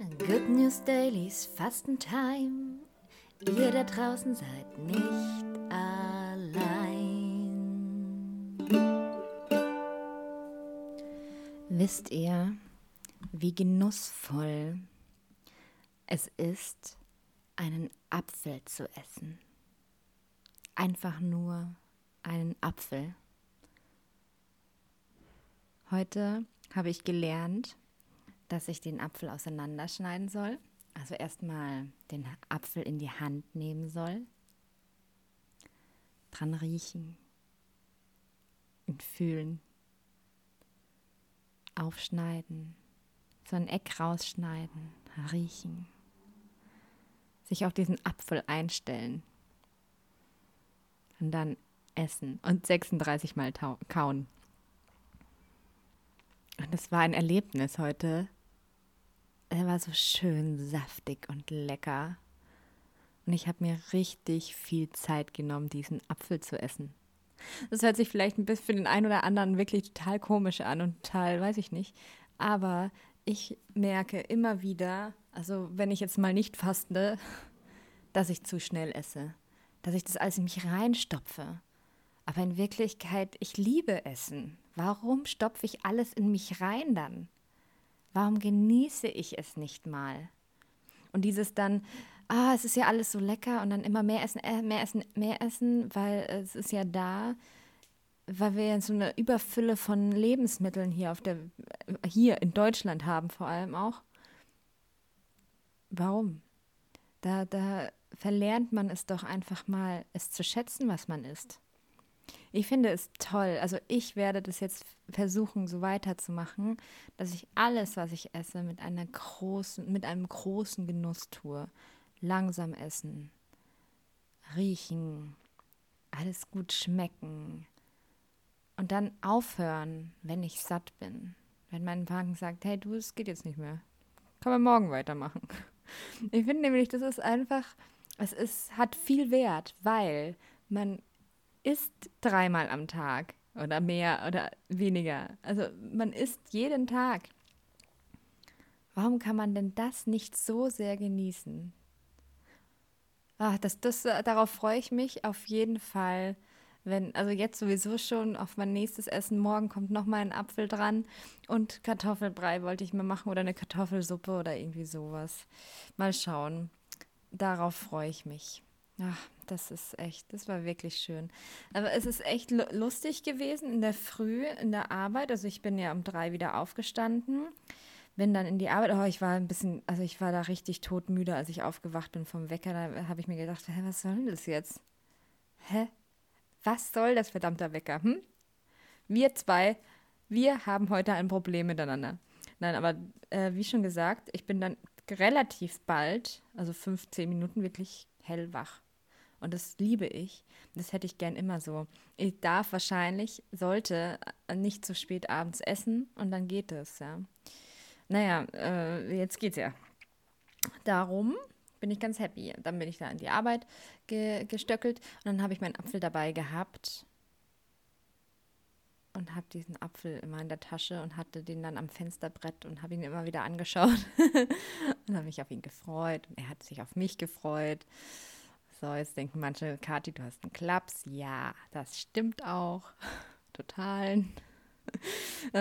Good News Dailies Fastentime. Ihr da draußen seid nicht allein. Wisst ihr, wie genussvoll es ist, einen Apfel zu essen? Einfach nur einen Apfel. Heute habe ich gelernt, dass ich den Apfel auseinanderschneiden soll. Also erstmal den Apfel in die Hand nehmen soll, dran riechen. Und fühlen, aufschneiden, so ein Eck rausschneiden, riechen, sich auf diesen Apfel einstellen. Und dann essen. Und 36 Mal kauen. Und es war ein Erlebnis heute, er war so schön saftig und lecker. Und ich habe mir richtig viel Zeit genommen, diesen Apfel zu essen. Das hört sich vielleicht ein bisschen für den einen oder anderen wirklich total komisch an und total, weiß ich nicht. Aber ich merke immer wieder, also wenn ich jetzt mal nicht faste, dass ich zu schnell esse. Dass ich das alles in mich reinstopfe. Aber in Wirklichkeit, ich liebe Essen. Warum stopfe ich alles in mich rein dann? Warum genieße ich es nicht mal? Und dieses dann, ah, es ist ja alles so lecker und dann immer mehr essen, äh, mehr essen, mehr essen, weil es ist ja da, weil wir ja so eine Überfülle von Lebensmitteln hier auf der, hier in Deutschland haben vor allem auch. Warum? Da, da verlernt man es doch einfach mal, es zu schätzen, was man isst. Ich finde es toll. Also ich werde das jetzt versuchen, so weiterzumachen, dass ich alles, was ich esse, mit einer großen, mit einem großen Genuss tue. Langsam essen, riechen, alles gut schmecken. Und dann aufhören, wenn ich satt bin. Wenn mein Magen sagt, hey du, es geht jetzt nicht mehr. Kann man morgen weitermachen. Ich finde nämlich, das ist einfach, es ist, hat viel Wert, weil man isst dreimal am Tag oder mehr oder weniger. Also man isst jeden Tag. Warum kann man denn das nicht so sehr genießen? Ach, das, das, darauf freue ich mich auf jeden Fall. Wenn, also jetzt sowieso schon auf mein nächstes Essen. Morgen kommt noch mal ein Apfel dran und Kartoffelbrei wollte ich mir machen oder eine Kartoffelsuppe oder irgendwie sowas. Mal schauen. Darauf freue ich mich. Ach, das ist echt, das war wirklich schön. Aber es ist echt lustig gewesen in der Früh, in der Arbeit. Also ich bin ja um drei wieder aufgestanden, bin dann in die Arbeit. Oh, ich war ein bisschen, also ich war da richtig todmüde, als ich aufgewacht bin vom Wecker. Da habe ich mir gedacht, hä, was soll denn das jetzt? Hä? Was soll das verdammter Wecker? Hm? Wir zwei, wir haben heute ein Problem miteinander. Nein, aber äh, wie schon gesagt, ich bin dann relativ bald, also 15 Minuten, wirklich hellwach und das liebe ich. Das hätte ich gern immer so. Ich darf wahrscheinlich, sollte nicht zu spät abends essen und dann geht es, ja. Naja, äh, jetzt geht's ja. Darum bin ich ganz happy. Dann bin ich da in die Arbeit ge gestöckelt und dann habe ich meinen Apfel dabei gehabt und habe diesen Apfel immer in der Tasche und hatte den dann am Fensterbrett und habe ihn immer wieder angeschaut und habe mich auf ihn gefreut und er hat sich auf mich gefreut. So, jetzt denken manche, Kathi, du hast einen Klaps. Ja, das stimmt auch. Total.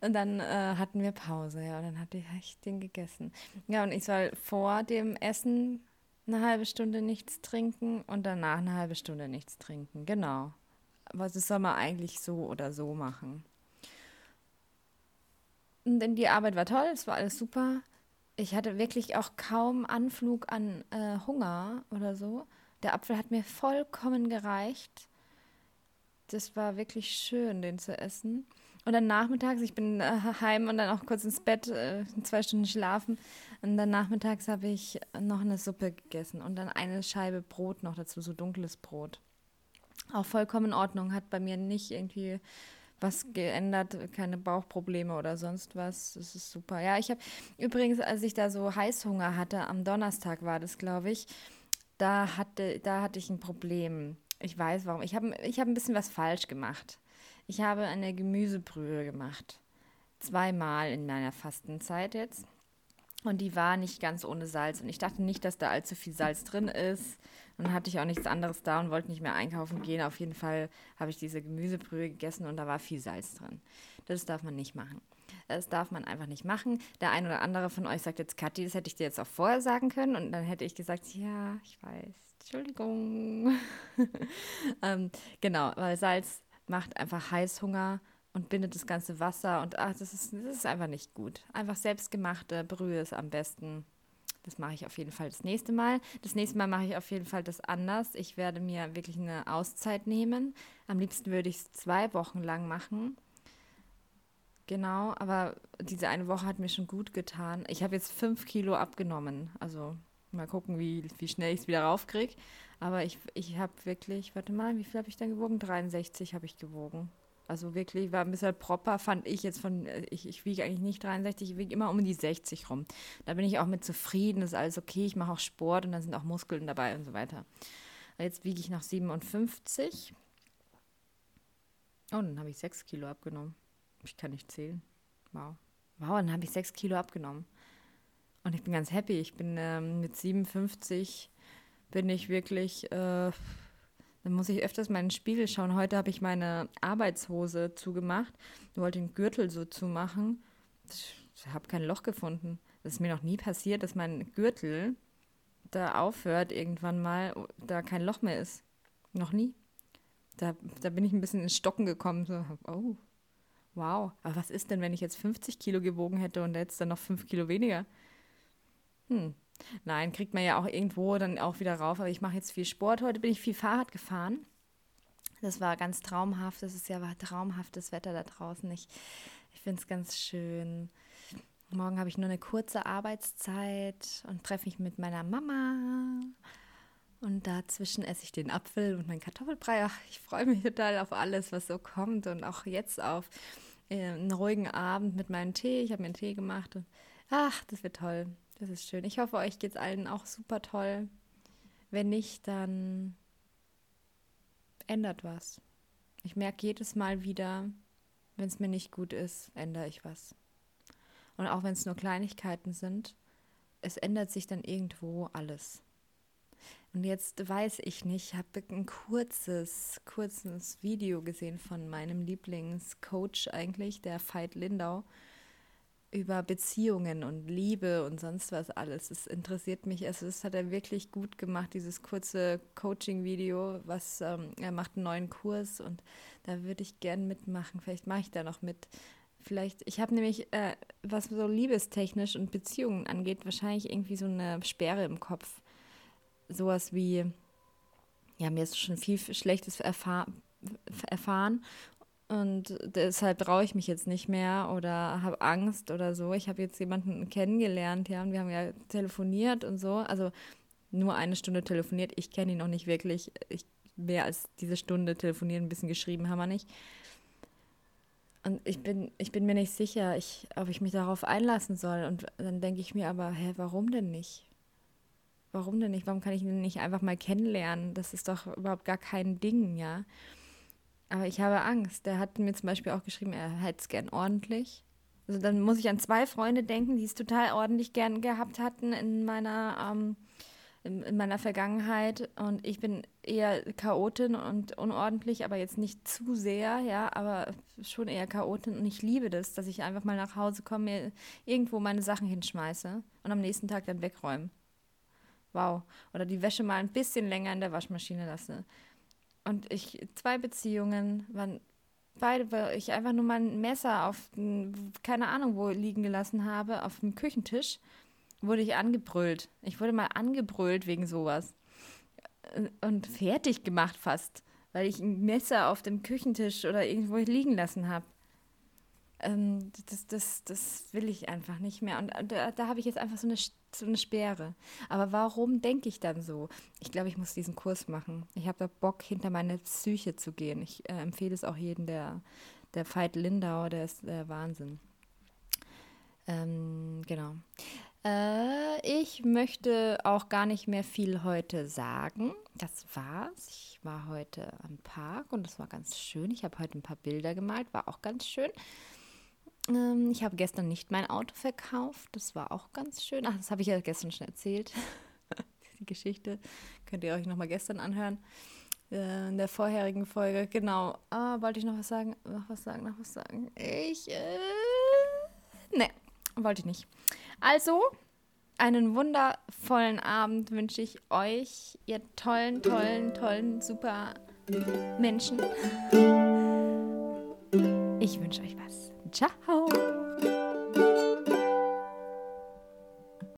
Und dann äh, hatten wir Pause, ja, und dann hatte ich den gegessen. Ja, und ich soll vor dem Essen eine halbe Stunde nichts trinken und danach eine halbe Stunde nichts trinken. Genau. Aber das soll man eigentlich so oder so machen. Und denn die Arbeit war toll, es war alles super. Ich hatte wirklich auch kaum Anflug an äh, Hunger oder so. Der Apfel hat mir vollkommen gereicht. Das war wirklich schön, den zu essen. Und dann nachmittags, ich bin äh, heim und dann auch kurz ins Bett, äh, zwei Stunden schlafen. Und dann nachmittags habe ich noch eine Suppe gegessen und dann eine Scheibe Brot noch dazu, so dunkles Brot. Auch vollkommen in Ordnung, hat bei mir nicht irgendwie was geändert, keine Bauchprobleme oder sonst was. Das ist super. Ja, ich habe übrigens, als ich da so Heißhunger hatte, am Donnerstag war das, glaube ich, da hatte, da hatte ich ein Problem. Ich weiß warum. Ich habe ich hab ein bisschen was falsch gemacht. Ich habe eine Gemüsebrühe gemacht. Zweimal in meiner Fastenzeit jetzt. Und die war nicht ganz ohne Salz. Und ich dachte nicht, dass da allzu viel Salz drin ist. Und hatte ich auch nichts anderes da und wollte nicht mehr einkaufen gehen. Auf jeden Fall habe ich diese Gemüsebrühe gegessen und da war viel Salz drin. Das darf man nicht machen. Das darf man einfach nicht machen. Der ein oder andere von euch sagt jetzt, Kathi, das hätte ich dir jetzt auch vorher sagen können. Und dann hätte ich gesagt, ja, ich weiß, Entschuldigung. ähm, genau, weil Salz macht einfach Heißhunger und bindet das ganze Wasser. Und ach, das, ist, das ist einfach nicht gut. Einfach selbstgemachte Brühe ist am besten. Das mache ich auf jeden Fall das nächste Mal. Das nächste Mal mache ich auf jeden Fall das anders. Ich werde mir wirklich eine Auszeit nehmen. Am liebsten würde ich es zwei Wochen lang machen. Genau, aber diese eine Woche hat mir schon gut getan. Ich habe jetzt fünf Kilo abgenommen. Also mal gucken, wie, wie schnell ich es wieder raufkriege. Aber ich, ich habe wirklich, warte mal, wie viel habe ich dann gewogen? 63 habe ich gewogen. Also wirklich war ein bisschen proper, fand ich jetzt von, ich, ich wiege eigentlich nicht 63, ich wiege immer um die 60 rum. Da bin ich auch mit zufrieden, ist alles okay, ich mache auch Sport und dann sind auch Muskeln dabei und so weiter. Jetzt wiege ich noch 57. Oh, dann habe ich 6 Kilo abgenommen. Ich kann nicht zählen. Wow. Wow, dann habe ich 6 Kilo abgenommen. Und ich bin ganz happy. Ich bin ähm, mit 57 bin ich wirklich, äh, dann muss ich öfters mal in den Spiegel schauen. Heute habe ich meine Arbeitshose zugemacht. Ich wollte den Gürtel so zumachen. Ich habe kein Loch gefunden. Das ist mir noch nie passiert, dass mein Gürtel da aufhört, irgendwann mal, da kein Loch mehr ist. Noch nie. Da, da bin ich ein bisschen ins Stocken gekommen. So, oh, wow. Aber was ist denn, wenn ich jetzt 50 Kilo gewogen hätte und jetzt dann noch 5 Kilo weniger? Hm. Nein, kriegt man ja auch irgendwo dann auch wieder rauf. Aber ich mache jetzt viel Sport. Heute bin ich viel Fahrrad gefahren. Das war ganz traumhaft. Das ist ja traumhaftes Wetter da draußen. Ich, ich finde es ganz schön. Morgen habe ich nur eine kurze Arbeitszeit und treffe mich mit meiner Mama. Und dazwischen esse ich den Apfel und meinen Kartoffelbrei. Ach, ich freue mich total auf alles, was so kommt. Und auch jetzt auf äh, einen ruhigen Abend mit meinem Tee. Ich habe mir einen Tee gemacht. Und, ach, das wird toll. Das ist schön. Ich hoffe, euch geht es allen auch super toll. Wenn nicht, dann ändert was. Ich merke jedes Mal wieder, wenn es mir nicht gut ist, ändere ich was. Und auch wenn es nur Kleinigkeiten sind, es ändert sich dann irgendwo alles. Und jetzt weiß ich nicht, ich habe ein kurzes, kurzes Video gesehen von meinem Lieblingscoach eigentlich, der Veit Lindau über Beziehungen und Liebe und sonst was alles. Es interessiert mich. Also das hat er wirklich gut gemacht, dieses kurze Coaching-Video, was ähm, er macht einen neuen Kurs und da würde ich gern mitmachen. Vielleicht mache ich da noch mit. Vielleicht, ich habe nämlich, äh, was so liebestechnisch und Beziehungen angeht, wahrscheinlich irgendwie so eine Sperre im Kopf. Sowas wie, ja, mir ist schon viel Schlechtes erfahr erfahren und deshalb traue ich mich jetzt nicht mehr oder habe Angst oder so. Ich habe jetzt jemanden kennengelernt, ja, und wir haben ja telefoniert und so. Also nur eine Stunde telefoniert. Ich kenne ihn noch nicht wirklich. Ich, mehr als diese Stunde telefonieren, ein bisschen geschrieben haben wir nicht. Und ich bin, ich bin mir nicht sicher, ich, ob ich mich darauf einlassen soll. Und dann denke ich mir aber, hä, warum denn nicht? Warum denn nicht? Warum kann ich ihn nicht einfach mal kennenlernen? Das ist doch überhaupt gar kein Ding, ja. Aber ich habe Angst. Der hat mir zum Beispiel auch geschrieben, er hätte es gern ordentlich. Also dann muss ich an zwei Freunde denken, die es total ordentlich gern gehabt hatten in meiner, ähm, in, in, meiner Vergangenheit. Und ich bin eher Chaotin und unordentlich, aber jetzt nicht zu sehr, ja, aber schon eher Chaotin. Und ich liebe das, dass ich einfach mal nach Hause komme, mir irgendwo meine Sachen hinschmeiße und am nächsten Tag dann wegräume. Wow. Oder die Wäsche mal ein bisschen länger in der Waschmaschine lasse. Und ich, zwei Beziehungen waren beide, weil ich einfach nur mal ein Messer auf, keine Ahnung wo, liegen gelassen habe, auf dem Küchentisch, wurde ich angebrüllt. Ich wurde mal angebrüllt wegen sowas. Und fertig gemacht fast, weil ich ein Messer auf dem Küchentisch oder irgendwo liegen lassen habe ähm, das, das, das will ich einfach nicht mehr. Und da, da habe ich jetzt einfach so eine, so eine Sperre. Aber warum denke ich dann so? Ich glaube, ich muss diesen Kurs machen. Ich habe da Bock, hinter meine Psyche zu gehen. Ich äh, empfehle es auch jedem, der, der Veit Lindau, der ist der Wahnsinn. Ähm, genau. Äh, ich möchte auch gar nicht mehr viel heute sagen. Das war's. Ich war heute am Park und das war ganz schön. Ich habe heute ein paar Bilder gemalt, war auch ganz schön. Ähm, ich habe gestern nicht mein Auto verkauft. Das war auch ganz schön. Ach, das habe ich ja gestern schon erzählt. Die Geschichte könnt ihr euch nochmal gestern anhören. Äh, in der vorherigen Folge. Genau. Ah, wollte ich noch was sagen? Noch was sagen? Noch was sagen? Ich. Äh, ne, wollte ich nicht. Also, einen wundervollen Abend wünsche ich euch, ihr tollen, tollen, tollen, super Menschen. Ich wünsche euch was. Ciao!